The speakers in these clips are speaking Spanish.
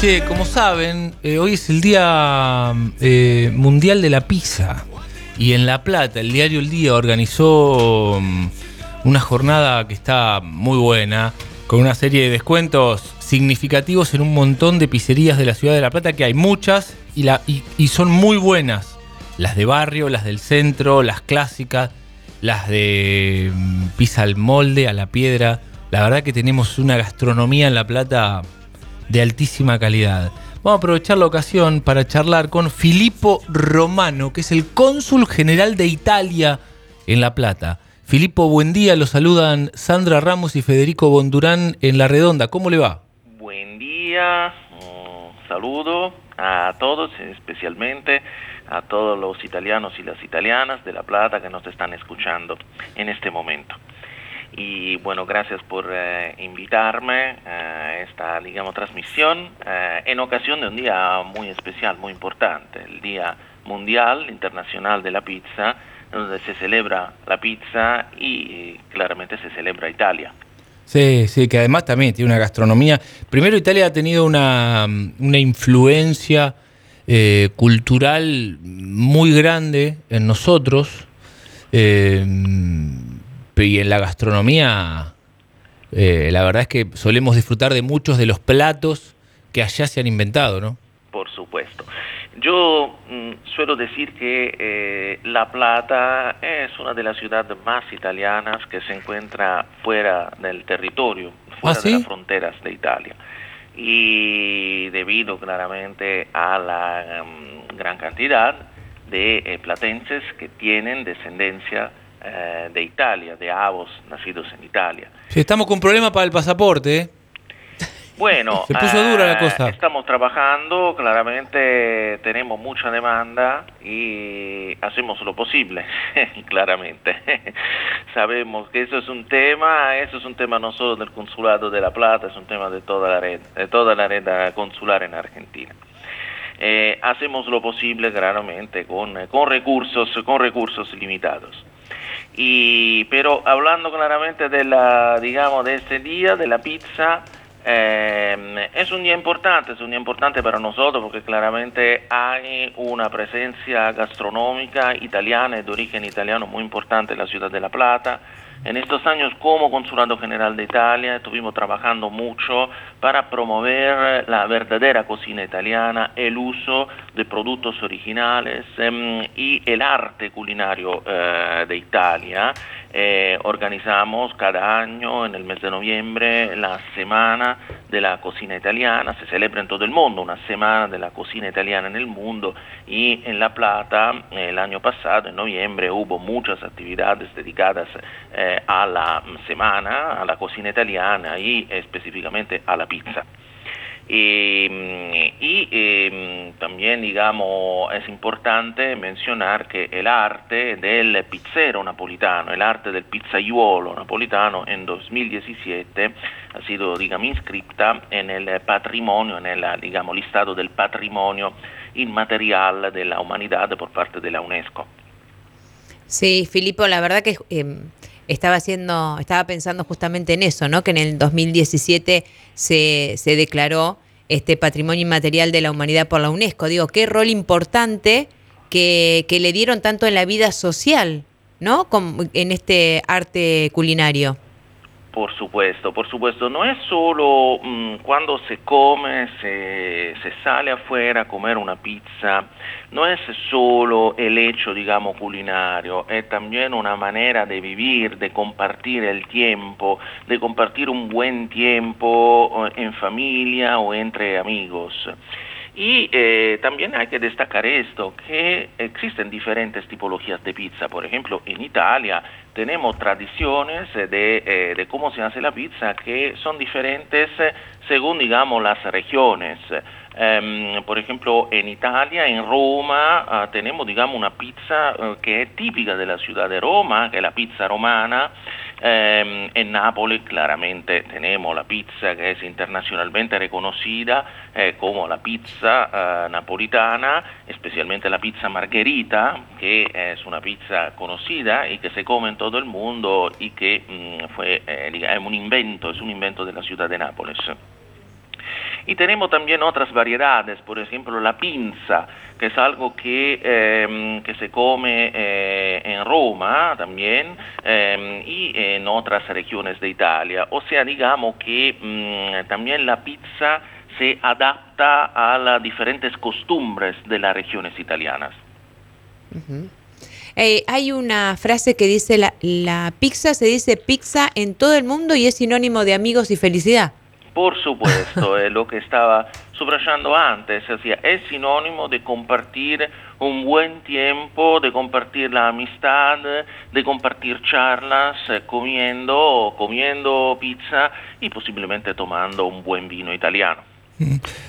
Sí, como saben, eh, hoy es el Día eh, Mundial de la Pizza. Y en La Plata, el diario El Día organizó mm, una jornada que está muy buena, con una serie de descuentos significativos en un montón de pizzerías de la ciudad de La Plata, que hay muchas y son muy buenas. Las de barrio, las del centro, las clásicas, las de mm, pizza al molde, a la piedra. La verdad que tenemos una gastronomía en La Plata de altísima calidad. Vamos a aprovechar la ocasión para charlar con Filippo Romano, que es el cónsul general de Italia en La Plata. Filippo, buen día, lo saludan Sandra Ramos y Federico Bondurán en La Redonda. ¿Cómo le va? Buen día, un saludo a todos, especialmente a todos los italianos y las italianas de La Plata que nos están escuchando en este momento. Y bueno, gracias por eh, invitarme a esta, digamos, transmisión eh, en ocasión de un día muy especial, muy importante, el Día Mundial Internacional de la Pizza, donde se celebra la pizza y claramente se celebra Italia. Sí, sí, que además también tiene una gastronomía. Primero, Italia ha tenido una, una influencia eh, cultural muy grande en nosotros. Eh, y en la gastronomía, eh, la verdad es que solemos disfrutar de muchos de los platos que allá se han inventado, ¿no? Por supuesto. Yo mm, suelo decir que eh, La Plata es una de las ciudades más italianas que se encuentra fuera del territorio, fuera ¿Ah, sí? de las fronteras de Italia. Y debido claramente a la mm, gran cantidad de eh, platenses que tienen descendencia eh, de Italia, de avos nacidos en Italia. Sí, estamos con problemas para el pasaporte, ¿eh? Bueno, Se puso dura la eh, cosa. Estamos trabajando, claramente tenemos mucha demanda y hacemos lo posible, claramente. Sabemos que eso es un tema, eso es un tema no solo del Consulado de La Plata, es un tema de toda la red, de toda la red consular en Argentina. Eh, hacemos lo posible claramente con, con recursos, con recursos limitados. Y, pero hablando claramente de la, digamos, de este día, de la pizza, eh, es un día importante, es un día importante para nosotros porque claramente hay una presencia gastronómica italiana de origen italiano muy importante en la ciudad de La Plata. En estos años como Consulado General de Italia estuvimos trabajando mucho para promover la verdadera cocina italiana, el uso de productos originales em, y el arte culinario eh, de Italia. Eh, organizamos cada año en el mes de noviembre la Semana de la Cocina Italiana, se celebra en todo el mundo una Semana de la Cocina Italiana en el mundo y en La Plata el año pasado, en noviembre, hubo muchas actividades dedicadas eh, a la semana, a la cocina italiana y específicamente a la pizza. Y, y eh, también, digamos, es importante mencionar que el arte del pizzero napolitano, el arte del pizzaiuolo napolitano en 2017 ha sido, digamos, inscripta en el patrimonio, en el, digamos, listado del patrimonio inmaterial de la humanidad por parte de la UNESCO. Sí, Filipo, la verdad que eh, estaba haciendo, estaba pensando justamente en eso, ¿no? Que en el 2017 se, se declaró este patrimonio inmaterial de la humanidad por la UNESCO. Digo, qué rol importante que, que le dieron tanto en la vida social, ¿no? Como en este arte culinario. Por supuesto, por supuesto, no es solo mmm, cuando se come, se, se, sale afuera a comer una pizza, no es solo el hecho, digamos, culinario, es también una manera de vivir, de compartir el tiempo, de compartir un buen tiempo en familia o entre amigos. Y eh, también hay que destacar esto, que existen diferentes tipologías de pizza. Por ejemplo, en Italia tenemos tradiciones de, eh, de cómo se hace la pizza que son diferentes eh, según, digamos, las regiones. Em, por ejemplo, en Italia, en Roma, ah, tenemos, digamos, una pizza que es típica de la ciudad de Roma, que es la pizza romana, eh, en Nápoles claramente tenemos la pizza que es internacionalmente reconocida eh, como la pizza eh, napolitana, especialmente la pizza margherita, que es una pizza conocida y que se come en todo el mundo y que mm, fue es un invento, es un invento de la ciudad de Nápoles. Y tenemos también otras variedades, por ejemplo la pinza, que es algo que, eh, que se come eh, en Roma también eh, y en otras regiones de Italia. O sea, digamos que mmm, también la pizza se adapta a las diferentes costumbres de las regiones italianas. Eh, hay una frase que dice, la, la pizza se dice pizza en todo el mundo y es sinónimo de amigos y felicidad. Por supuesto, es lo que estaba subrayando antes, o sea, es sinónimo de compartir un buen tiempo, de compartir la amistad, de compartir charlas, eh, comiendo, comiendo pizza y posiblemente tomando un buen vino italiano.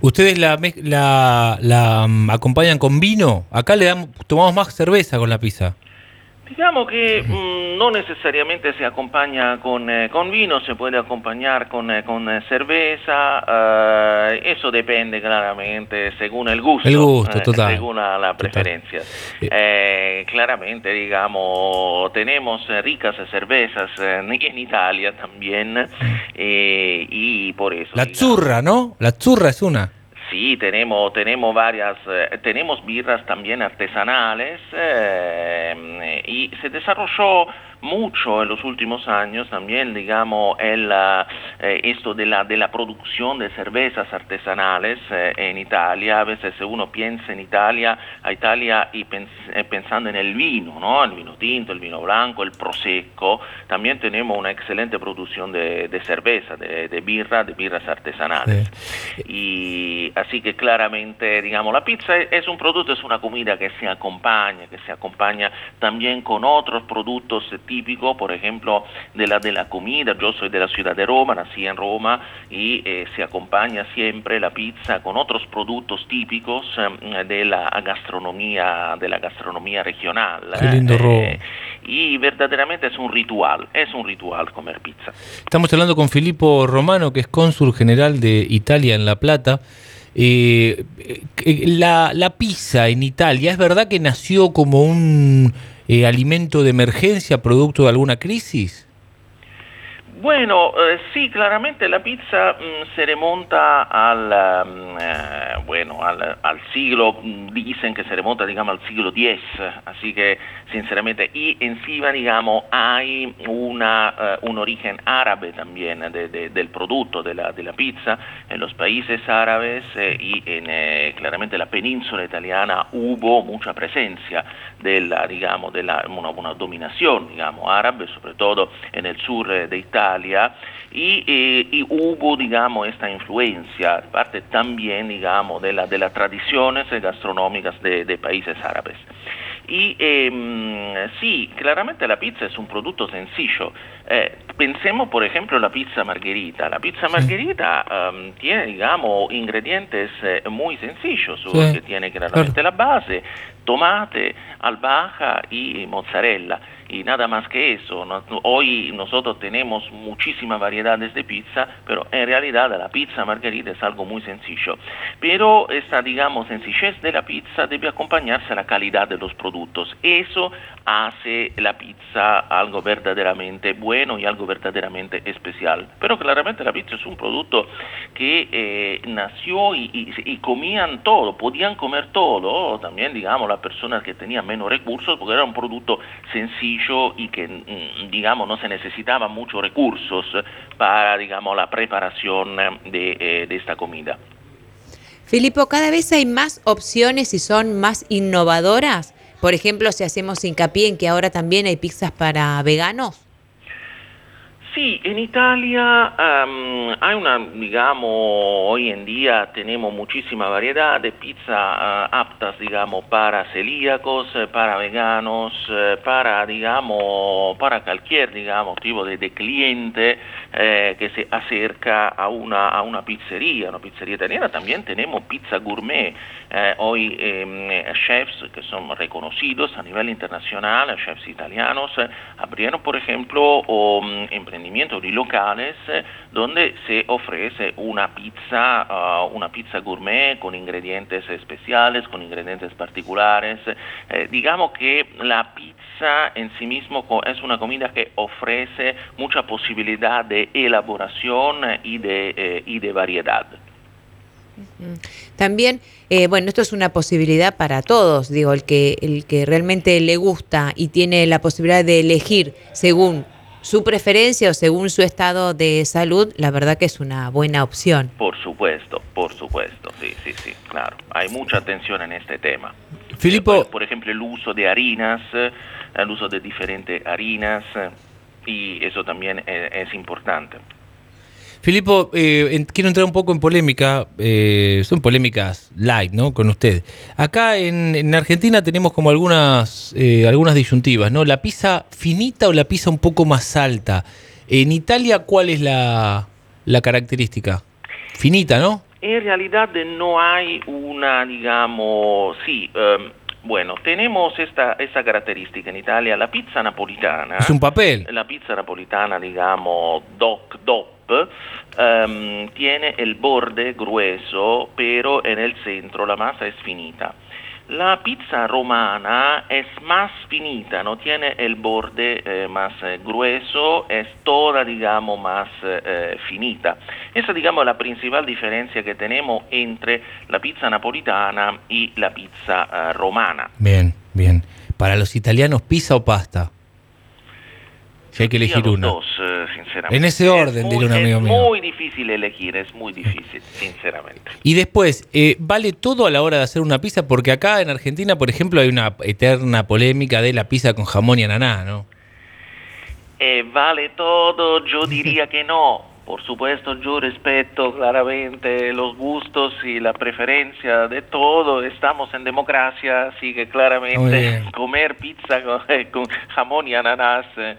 ¿Ustedes la, la, la um, acompañan con vino? Acá le damos, tomamos más cerveza con la pizza. Digamos que mmm, no necesariamente se acompaña con, eh, con, vino, se puede acompañar con, eh, con cerveza, uh, eso depende claramente según el gusto, el gusto total, eh, según la, la preferencia. Eh, claramente, digamos, tenemos ricas cervezas en Italia también y por eso... La digamos, zurra, ¿no? La zurra es una. Sí, tenemos, tenemos varias, eh, tenemos birras también artesanales eh, y se desarrolló mucho en los últimos años también, digamos, el, eh, esto de la, de la producción de cervezas artesanales eh, en Italia. A veces uno piensa en Italia, a Italia y pens eh, pensando en el vino, ¿no? El vino tinto, el vino blanco, el prosecco. También tenemos una excelente producción de, de cerveza, de, de, birra, de birras artesanales. Sí. Y así que claramente, digamos, la pizza es un producto, es una comida que se acompaña, que se acompaña también con otros productos típico, por ejemplo, de la, de la comida. Yo soy de la ciudad de Roma, nací en Roma y eh, se acompaña siempre la pizza con otros productos típicos eh, de la gastronomía, de la gastronomía regional. Qué lindo eh, y verdaderamente es un ritual, es un ritual comer pizza. Estamos hablando con Filippo Romano, que es cónsul general de Italia en La Plata. Eh, la, la pizza en Italia, ¿es verdad que nació como un eh, alimento de emergencia producto de alguna crisis? Bueno, eh, sí, claramente la pizza mh, se remonta al, um, eh, bueno, al, al, siglo, dicen que se remonta, digamos, al siglo X, así que, sinceramente, y encima, digamos, hay una, uh, un origen árabe también de, de, del producto de la, de la, pizza. En los países árabes eh, y en, claramente, la península italiana hubo mucha presencia de la, digamos, de la, una, una dominación, digamos, árabe, sobre todo en el sur de Italia Eh, y, hubo, digamos, esta influencia, parte también, digamos, de, la, de las tradiciones gastronómicas de, países árabes. Y eh, sí, claramente la pizza es un producto sencillo. Eh, pensemos, por ejemplo, la pizza margherita. La pizza margherita um, tiene, digamos, ingredientes eh, muy sencillos, sí. que tiene claramente la base, tomate, albahaca y mozzarella y nada más que eso. ¿no? Hoy nosotros tenemos muchísimas variedades de pizza, pero en realidad la pizza margarita es algo muy sencillo. Pero esta, digamos, sencillez de la pizza debe acompañarse a la calidad de los productos. Eso hace la pizza algo verdaderamente bueno y algo verdaderamente especial. Pero claramente la pizza es un producto que eh, nació y, comían todo, podían comer todo, también digamos las personas que tenían menos recursos, porque era un producto sencillo y que, digamos, no se necesitaban muchos recursos para, digamos, la preparación eh, de esta comida. Filipo, cada vez hay más opciones y son más innovadoras. Por ejemplo, si hacemos hincapié en que ahora también hay pizzas para veganos. Sí, en Italia hay una, digamos, hoy en día tenemos muchísima variedad de pizza uh, aptas, digamos, para celíacos, eh, para veganos, eh, para, digamos, para cualquier, digamos, tipo de, cliente eh, que se acerca a una, a una pizzería, una pizzería italiana. También tenemos pizza gourmet. Hoy eh, chefs que son reconocidos a nivel internacional, chefs italianos, abrieron, por ejemplo, um, emprendimientos y locales donde se ofrece una pizza, uh, una pizza gourmet con ingredientes especiales, con ingredientes particulares. Eh, digamos que la pizza en sí mismo es una comida que ofrece mucha posibilidad de elaboración y de, eh, y de variedad. También, eh, bueno, esto es una posibilidad para todos, digo, el que, el que realmente le gusta y tiene la posibilidad de elegir según su preferencia o según su estado de salud, la verdad que es una buena opción. Por supuesto, por supuesto, sí, sí, sí, claro. Hay mucha atención en este tema. Filipo. Por, por ejemplo, el uso de harinas, eh, el uso de diferentes harinas, eh, y eso también es, es importante. Filipo, eh, en- quiero entrar un poco en polémica, eh, son polémicas light, ¿no? Con usted. Acá en, en Argentina tenemos como algunas, eh, algunas disyuntivas, ¿no? La pizza finita o la pizza un poco más alta. En Italia, ¿cuál es la, la característica? Finita, ¿no? En realidad no hay una, digamos, sí, em, bueno, tenemos esta, esta característica en Italia, la pizza napolitana. Es un papel. La pizza napolitana, digamos, doc, dop, ehm, tiene el borde grueso, pero en el centro la masa es finita. La pizza romana es más finita, no tiene el borde eh, más eh, grueso, es toda, digamos, más eh, eh, finita. Esa, digamos, es la principal diferencia que tenemos entre la pizza napolitana y la pizza eh, romana. Bien, bien. Para los italianos, pizza o pasta. Si hay que elegir una. dos, eh, sinceramente. En ese Es orden, diría un amigo es mío. muy difícil elegir, es muy difícil, sinceramente. Y después, eh, ¿vale todo a la hora de hacer una pizza? Porque acá en Argentina, por ejemplo, hay una eterna polémica de la pizza con jamón y ananá, ¿no? Eh, vale todo, yo diría que no. Por supuesto, yo respeto claramente los gustos y la preferencia de todo. Estamos en democracia, así que claramente comer pizza con, con jamón y ananas eh,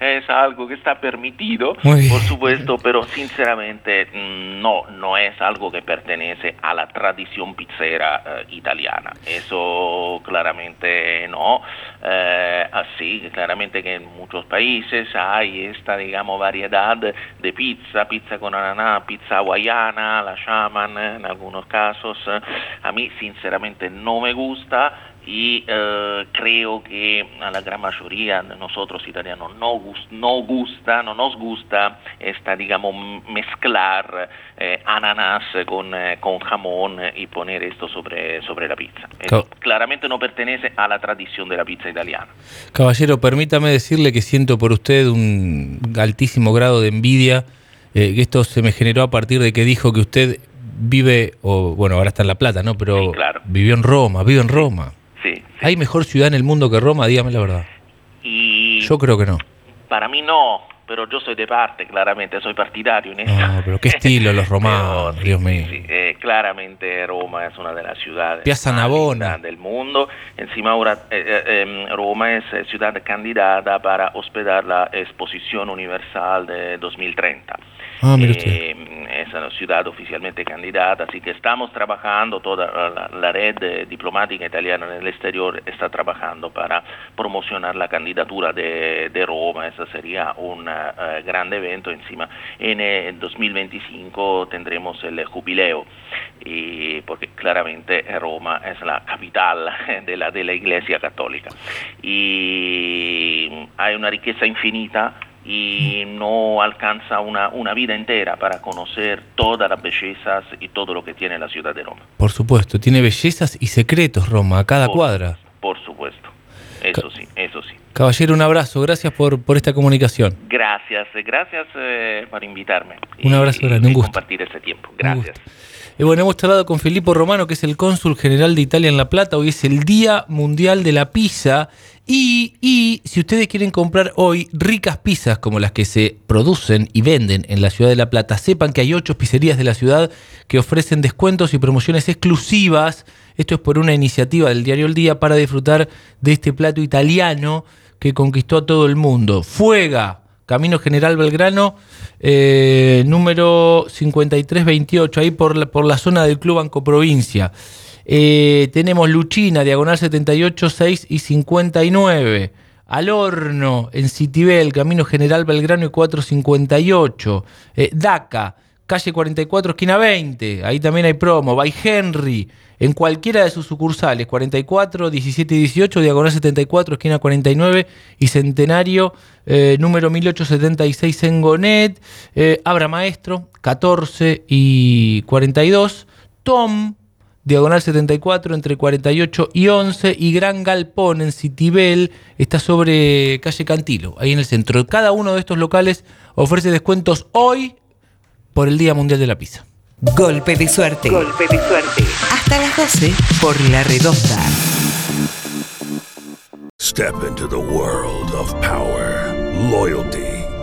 es algo que está permitido, por supuesto, pero sinceramente mm, no, no es algo que pertenece a la tradición pizzera eh, italiana. Eso claramente no. Eh, así, claramente que en muchos países hay esta, digamos, variedad de pizza, pizza con ananá, pizza hawaiana, la shaman eh, en algunos casos. eh. A mí, sinceramente, no me gusta y eh, creo que a la gran mayoría de nosotros italianos no, no gusta, no nos gusta esta, digamos, mezclar eh, ananas con, eh, con jamón y poner esto sobre, sobre la pizza. Claro. claramente no pertenece a la tradición de la pizza italiana. Caballero, permítame decirle que siento por usted un altísimo grado de envidia, eh, esto se me generó a partir de que dijo que usted vive, o bueno, ahora está en La Plata, ¿no? Pero Sí, claro. vivió en Roma, vive en Roma. Sí, sí. ¿Hay mejor ciudad en el mundo que Roma? Dígame la verdad. Y Yo creo que no. para mí no, pero yo soy de parte, claramente, soy partidario en esto. No, pero qué estilo los romanos, Pero Dios mío. sí, eh, claramente Roma es una de las ciudades Piazza Navona. del mundo. Encima ahora eh, eh, em, Roma es ciudad candidata para hospedar la Exposición Universal de 2030. Ah. Eh, es una ciudad oficialmente candidata, así que estamos trabajando, toda la, red eh, diplomática italiana en el exterior está trabajando para promocionar la candidatura de, de Roma, ese sería un eh, gran evento, encima en el 2025 tendremos el jubileo, y porque claramente Roma es la capital de la, de la Iglesia Católica. Y hay una riqueza infinita y no alcanza una, una vida entera para conocer todas las bellezas y todo lo que tiene la ciudad de Roma. Por supuesto, tiene bellezas y secretos Roma, a cada Por- cuadra. Por supuesto. Eso sí, eso sí. Caballero, un abrazo, gracias por, por esta comunicación. Gracias, eh, gracias eh, por invitarme. Un abrazo grande, un gusto. compartir este tiempo. Gracias. Y bueno, hemos charlado con Filippo Romano, que es el cónsul general de Italia en La Plata. Hoy es el Día Mundial de la Pizza. Y, y, si ustedes quieren comprar hoy ricas pizzas como las que se producen y venden en la ciudad de La Plata, sepan que hay ocho pizzerías de la ciudad que ofrecen descuentos y promociones exclusivas. Esto es por una iniciativa del diario El Día para disfrutar de este plato italiano que conquistó a todo el mundo. Fuega, Camino General Belgrano, eh, número 5328, ahí por la, por la zona del Club Banco Provincia. Eh, tenemos Luchina, diagonal 78, 6 y 59. Al horno, en Citibel, Camino General Belgrano y 458. Eh, DACA, calle 44, esquina 20. Ahí también hay promo. By Henry, en cualquiera de sus sucursales, 44, 17 y 18, diagonal 74, esquina 49 y Centenario, eh, número 1876 en Gonet, Abra Maestro, 14 y 42, Tom, diagonal 74 entre 48 y 11 y Gran Galpón en Citibel está sobre calle Cantilo, ahí en el centro. Cada uno de estos locales ofrece descuentos hoy por el Día Mundial de la Pizza. Golpe de suerte. Golpe de suerte. Hasta las 12 por La Redonda. Step into the world of power, loyalty,